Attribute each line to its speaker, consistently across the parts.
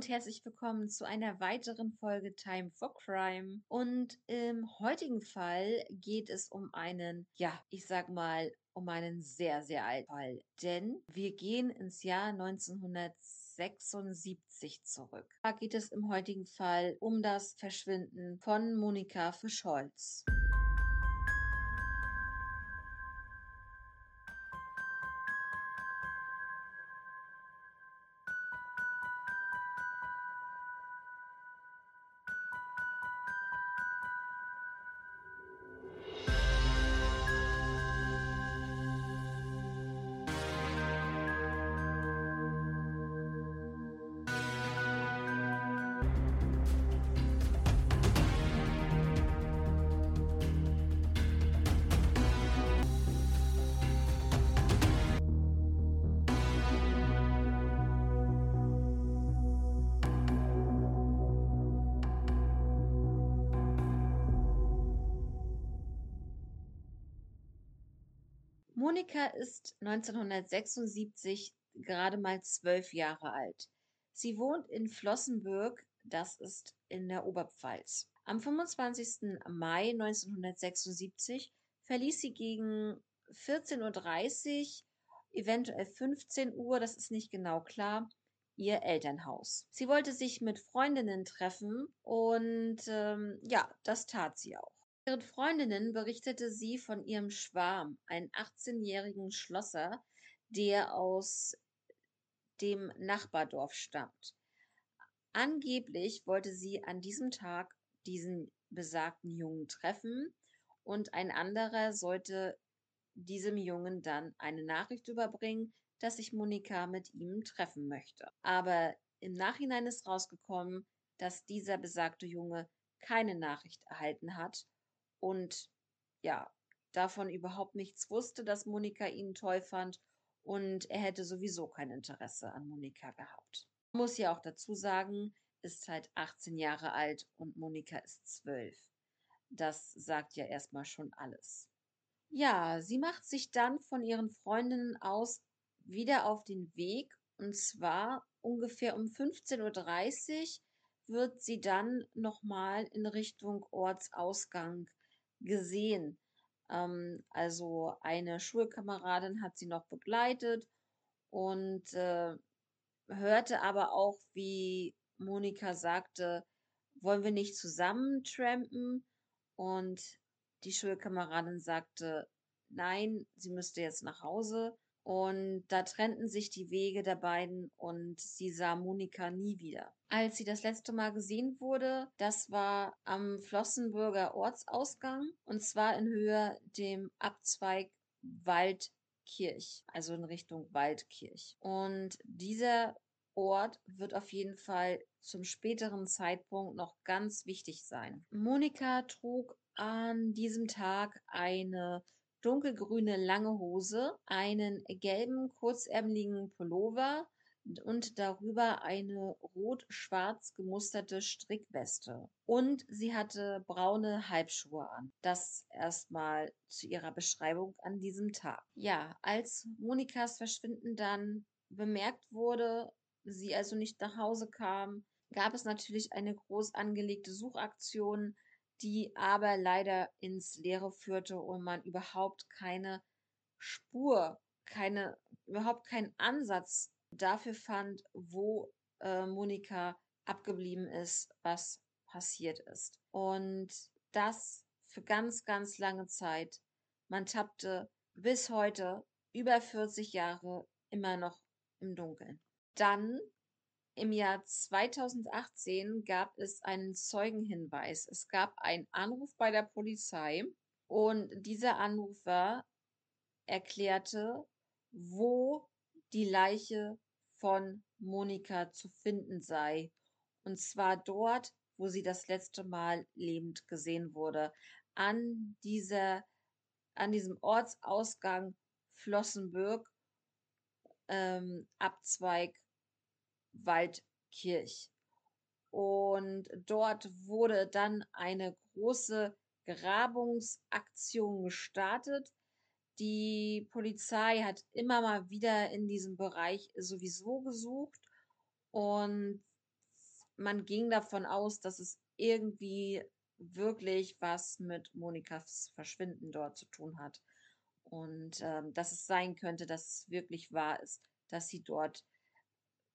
Speaker 1: und herzlich willkommen zu einer weiteren Folge Time for Crime. Und im heutigen Fall geht es um einen, ja, ich sag mal, um einen sehr, sehr alten Fall. Denn wir gehen ins Jahr 1976 zurück. Da geht es im heutigen Fall um das Verschwinden von Monika Fischholz. Monika ist 1976 gerade mal zwölf Jahre alt. Sie wohnt in Flossenbürg, das ist in der Oberpfalz. Am 25. Mai 1976 verließ sie gegen 14.30 Uhr, eventuell 15 Uhr, das ist nicht genau klar, ihr Elternhaus. Sie wollte sich mit Freundinnen treffen und ähm, ja, das tat sie auch. Ihren Freundinnen berichtete sie von ihrem Schwarm, einen 18-jährigen Schlosser, der aus dem Nachbardorf stammt. Angeblich wollte sie an diesem Tag diesen besagten Jungen treffen und ein anderer sollte diesem Jungen dann eine Nachricht überbringen, dass sich Monika mit ihm treffen möchte. Aber im Nachhinein ist rausgekommen, dass dieser besagte Junge keine Nachricht erhalten hat und ja, davon überhaupt nichts wusste, dass Monika ihn toll fand und er hätte sowieso kein Interesse an Monika gehabt. Muss ja auch dazu sagen, ist halt 18 Jahre alt und Monika ist 12. Das sagt ja erstmal schon alles. Ja, sie macht sich dann von ihren Freundinnen aus wieder auf den Weg und zwar ungefähr um 15.30 Uhr wird sie dann nochmal in Richtung Ortsausgang gesehen. Ähm, also eine Schulkameradin hat sie noch begleitet und äh, hörte aber auch, wie Monika sagte, wollen wir nicht zusammen trampen? Und die Schulkameradin sagte, nein, sie müsste jetzt nach Hause. Und da trennten sich die Wege der beiden und sie sah Monika nie wieder. Als sie das letzte Mal gesehen wurde, das war am Flossenbürger Ortsausgang und zwar in Höhe dem Abzweig Waldkirch, also in Richtung Waldkirch. Und dieser Ort wird auf jeden Fall zum späteren Zeitpunkt noch ganz wichtig sein. Monika trug an diesem Tag eine dunkelgrüne lange Hose, einen gelben kurzärmeligen Pullover und darüber eine rot-schwarz gemusterte Strickweste. Und sie hatte braune Halbschuhe an. Das erstmal zu ihrer Beschreibung an diesem Tag. Ja, als Monikas Verschwinden dann bemerkt wurde, sie also nicht nach Hause kam, gab es natürlich eine groß angelegte Suchaktion die aber leider ins Leere führte und man überhaupt keine Spur, keine, überhaupt keinen Ansatz dafür fand, wo äh, Monika abgeblieben ist, was passiert ist. Und das für ganz, ganz lange Zeit. Man tappte bis heute über 40 Jahre immer noch im Dunkeln. Dann im Jahr 2018 gab es einen Zeugenhinweis. Es gab einen Anruf bei der Polizei und dieser Anrufer erklärte, wo die Leiche von Monika zu finden sei. Und zwar dort, wo sie das letzte Mal lebend gesehen wurde. An dieser, an diesem Ortsausgang Flossenbürg, ähm, Abzweig Waldkirch. Und dort wurde dann eine große Grabungsaktion gestartet. Die Polizei hat immer mal wieder in diesem Bereich sowieso gesucht und man ging davon aus, dass es irgendwie wirklich was mit Monikas Verschwinden dort zu tun hat. Und ähm, dass es sein könnte, dass es wirklich wahr ist, dass sie dort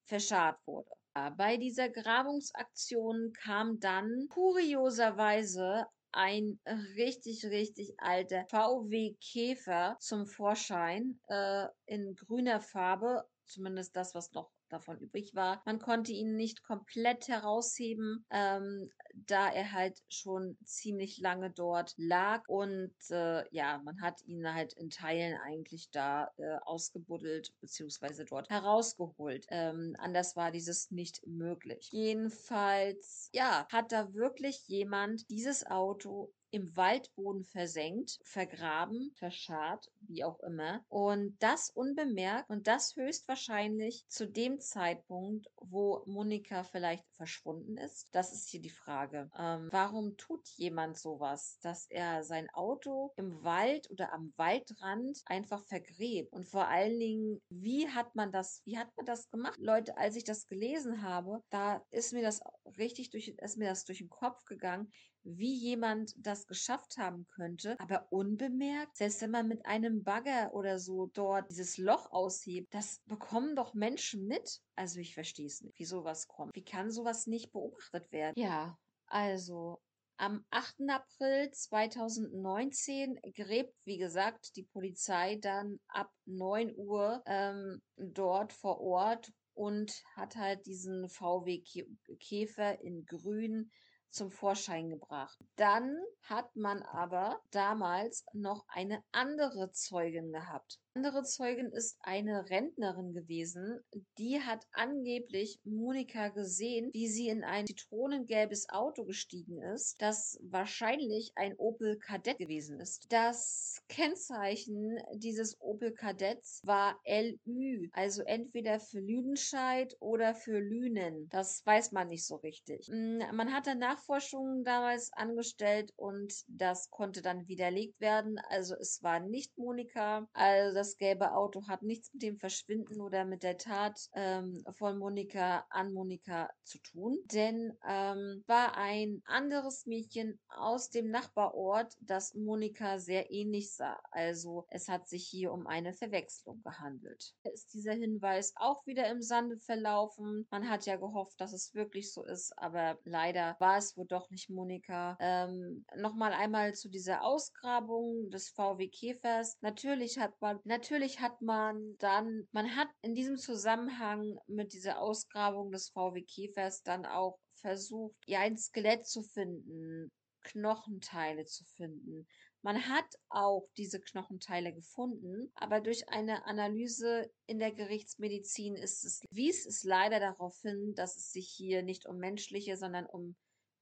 Speaker 1: verscharrt wurde. Bei dieser Grabungsaktion kam dann kurioserweise ein richtig, richtig alter VW Käfer zum Vorschein äh, in grüner Farbe, zumindest das, was noch davon übrig war. Man konnte ihn nicht komplett herausheben, ähm, da er halt schon ziemlich lange dort lag und äh, ja, man hat ihn halt in Teilen eigentlich da äh, ausgebuddelt bzw. dort herausgeholt. Ähm, anders war dieses nicht möglich. Jedenfalls, ja, hat da wirklich jemand dieses Auto im Waldboden versenkt, vergraben, verscharrt, wie auch immer. Und das unbemerkt und das höchstwahrscheinlich zu dem Zeitpunkt, wo Monika vielleicht verschwunden ist. Das ist hier die Frage. Ähm, warum tut jemand sowas, dass er sein Auto im Wald oder am Waldrand einfach vergräbt? Und vor allen Dingen, wie hat man das, wie hat man das gemacht? Leute, als ich das gelesen habe, da ist mir das richtig durch, ist mir das durch den Kopf gegangen, wie jemand das geschafft haben könnte, aber unbemerkt, selbst wenn man mit einem Bagger oder so dort dieses Loch aushebt, das bekommen doch Menschen mit. Also ich verstehe es nicht, wie sowas kommt. Wie kann sowas nicht beobachtet werden? Ja, also am 8. April 2019 gräbt, wie gesagt, die Polizei dann ab 9 Uhr ähm, dort vor Ort und hat halt diesen VW Käfer in Grün zum Vorschein gebracht. Dann hat man aber damals noch eine andere Zeugin gehabt andere Zeugin ist eine Rentnerin gewesen, die hat angeblich Monika gesehen, wie sie in ein zitronengelbes Auto gestiegen ist, das wahrscheinlich ein Opel Kadett gewesen ist. Das Kennzeichen dieses Opel Kadetts war LÜ, also entweder für Lüdenscheid oder für Lünen. Das weiß man nicht so richtig. Mm, man hatte Nachforschungen damals angestellt und das konnte dann widerlegt werden. Also es war nicht Monika. Also das gelbe Auto hat nichts mit dem Verschwinden oder mit der Tat ähm, von Monika an Monika zu tun, denn ähm, war ein anderes Mädchen aus dem Nachbarort, das Monika sehr ähnlich sah. Also es hat sich hier um eine Verwechslung gehandelt. Ist dieser Hinweis auch wieder im Sande verlaufen? Man hat ja gehofft, dass es wirklich so ist, aber leider war es wohl doch nicht Monika. Ähm, Nochmal einmal zu dieser Ausgrabung des VW Käfers. Natürlich hat man natürlich hat man dann, man hat in diesem Zusammenhang mit dieser Ausgrabung des VW Käfers dann auch versucht, ja, ein Skelett zu finden, Knochenteile zu finden. Man hat auch diese Knochenteile gefunden, aber durch eine Analyse in der Gerichtsmedizin ist es, wies es leider darauf hin, dass es sich hier nicht um menschliche, sondern um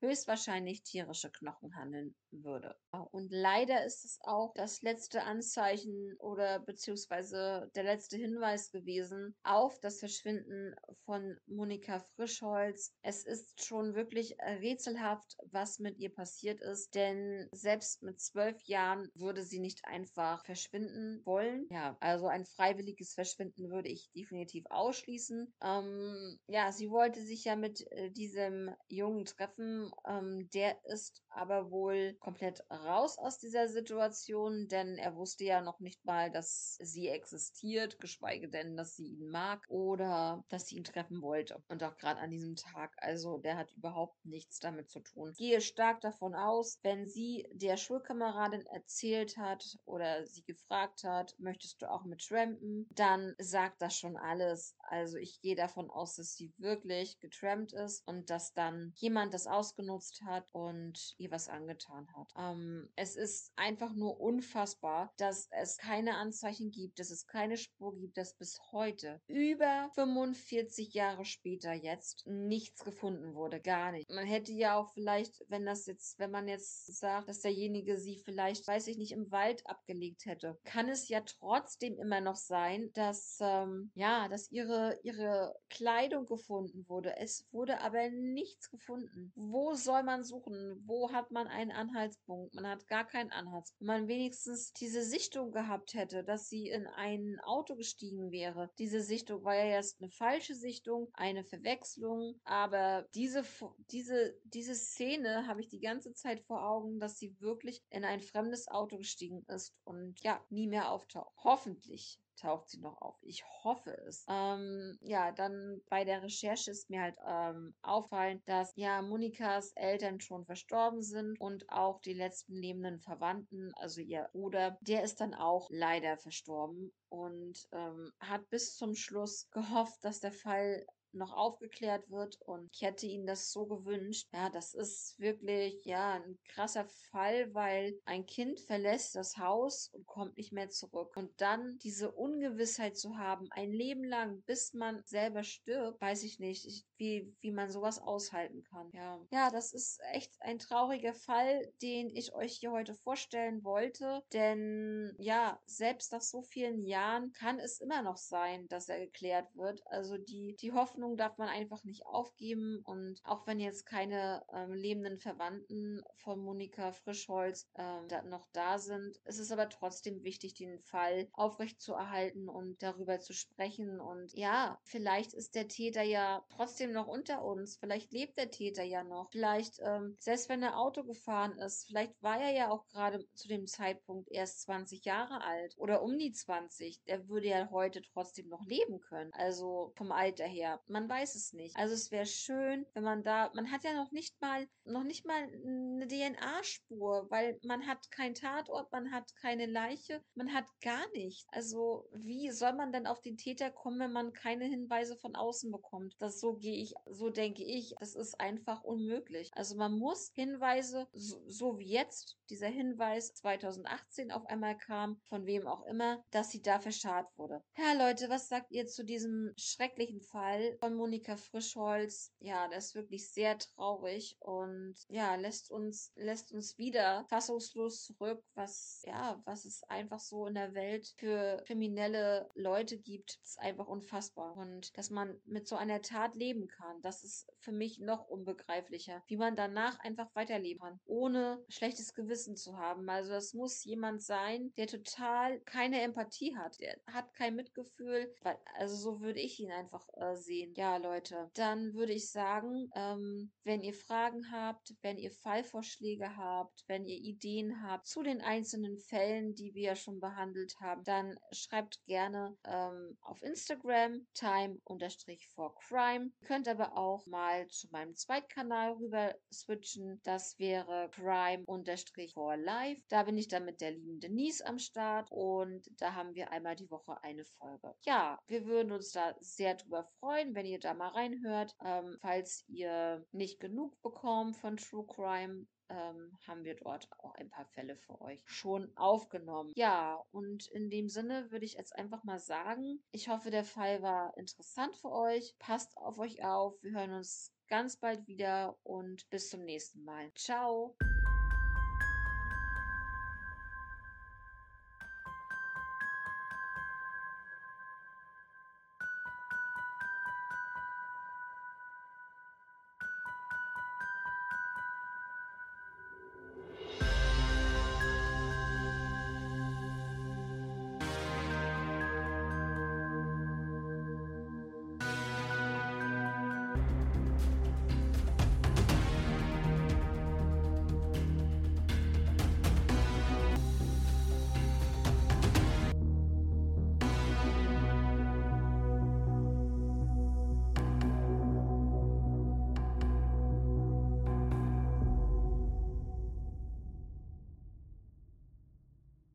Speaker 1: höchstwahrscheinlich tierische Knochen handeln würde. Und leider ist es auch das letzte Anzeichen oder beziehungsweise der letzte Hinweis gewesen auf das Verschwinden von Monika Frischholz. Es ist schon wirklich rätselhaft, was mit ihr passiert ist, denn selbst mit zwölf Jahren würde sie nicht einfach verschwinden wollen. Ja, also ein freiwilliges Verschwinden würde ich definitiv ausschließen. Ähm, ja, sie wollte sich ja mit äh, diesem Jungen treffen ähm, der ist aber wohl komplett raus aus dieser Situation, denn er wusste ja noch nicht mal, dass sie existiert, geschweige denn, dass sie ihn mag oder dass sie ihn treffen wollte. Und auch gerade an diesem Tag. Also der hat überhaupt nichts damit zu tun. Ich gehe stark davon aus, wenn sie der Schulkameradin erzählt hat oder sie gefragt hat, möchtest du auch mit trampen, dann sagt das schon alles. Also ich gehe davon aus, dass sie wirklich getrampt ist und dass dann jemand das ausgenutzt hat und ihr was angetan hat. Ähm, es ist einfach nur unfassbar, dass es keine Anzeichen gibt, dass es keine Spur gibt, dass bis heute, über 45 Jahre später jetzt, nichts gefunden wurde. Gar nicht. Man hätte ja auch vielleicht, wenn das jetzt, wenn man jetzt sagt, dass derjenige sie vielleicht, weiß ich nicht, im Wald abgelegt hätte, kann es ja trotzdem immer noch sein, dass, ähm, ja, dass ihre, ihre Kleidung gefunden wurde. Es wurde aber nichts gefunden. Wo soll man suchen? Wo hat man einen Anhaltspunkt? Man hat gar keinen Anhaltspunkt. Wenn man wenigstens diese Sichtung gehabt hätte, dass sie in ein Auto gestiegen wäre. Diese Sichtung war ja erst eine falsche Sichtung, eine Verwechslung, aber diese, diese, diese Szene habe ich die ganze Zeit vor Augen, dass sie wirklich in ein fremdes Auto gestiegen ist und ja, nie mehr auftaucht. Hoffentlich taucht sie noch auf. Ich hoffe es. Ähm, ja, dann bei der Recherche ist mir halt ähm, auffallen, dass ja Monikas Eltern schon verstorben sind und auch die letzten lebenden Verwandten, also ihr Bruder, der ist dann auch leider verstorben und ähm, hat bis zum Schluss gehofft, dass der Fall noch aufgeklärt wird und ich hätte ihnen das so gewünscht. Ja, das ist wirklich, ja, ein krasser Fall, weil ein Kind verlässt das Haus und kommt nicht mehr zurück. Und dann diese Ungewissheit zu haben, ein Leben lang, bis man selber stirbt, weiß ich nicht, ich, wie, wie man sowas aushalten kann. Ja. ja, das ist echt ein trauriger Fall, den ich euch hier heute vorstellen wollte. Denn ja, selbst nach so vielen Jahren kann es immer noch sein, dass er geklärt wird. Also die, die Hoffnung Hoffnung darf man einfach nicht aufgeben. Und auch wenn jetzt keine ähm, lebenden Verwandten von Monika Frischholz ähm, da noch da sind, ist es aber trotzdem wichtig, den Fall aufrechtzuerhalten und darüber zu sprechen. Und ja, vielleicht ist der Täter ja trotzdem noch unter uns. Vielleicht lebt der Täter ja noch. Vielleicht, ähm, selbst wenn er Auto gefahren ist, vielleicht war er ja auch gerade zu dem Zeitpunkt erst 20 Jahre alt oder um die 20. Der würde ja heute trotzdem noch leben können. Also vom Alter her. Man weiß es nicht. Also es wäre schön, wenn man da, man hat ja noch nicht mal, noch nicht mal eine DNA-Spur, weil man hat keinen Tatort, man hat keine Leiche, man hat gar nichts. Also wie soll man denn auf den Täter kommen, wenn man keine Hinweise von außen bekommt? Das so gehe ich, so denke ich, das ist einfach unmöglich. Also man muss Hinweise, so, so wie jetzt, dieser Hinweis 2018 auf einmal kam, von wem auch immer, dass sie da verscharrt wurde. Ja, Leute, was sagt ihr zu diesem schrecklichen Fall? Von Monika Frischholz, ja, das ist wirklich sehr traurig und ja, lässt uns, lässt uns wieder fassungslos zurück, was, ja, was es einfach so in der Welt für kriminelle Leute gibt, ist einfach unfassbar. Und dass man mit so einer Tat leben kann, das ist für mich noch unbegreiflicher, wie man danach einfach weiterleben kann, ohne schlechtes Gewissen zu haben. Also das muss jemand sein, der total keine Empathie hat, der hat kein Mitgefühl, weil, also so würde ich ihn einfach äh, sehen ja, Leute, dann würde ich sagen, ähm, wenn ihr Fragen habt, wenn ihr Fallvorschläge habt, wenn ihr Ideen habt zu den einzelnen Fällen, die wir ja schon behandelt haben, dann schreibt gerne ähm, auf Instagram time-for-crime. Ihr könnt aber auch mal zu meinem Zweitkanal rüber switchen. Das wäre crime-for-life. Da bin ich dann mit der lieben Denise am Start und da haben wir einmal die Woche eine Folge. Ja, wir würden uns da sehr drüber freuen, wenn ihr da mal reinhört. Ähm, falls ihr nicht genug bekommt von True Crime, ähm, haben wir dort auch ein paar Fälle für euch schon aufgenommen. Ja, und in dem Sinne würde ich jetzt einfach mal sagen, ich hoffe, der Fall war interessant für euch. Passt auf euch auf. Wir hören uns ganz bald wieder und bis zum nächsten Mal. Ciao.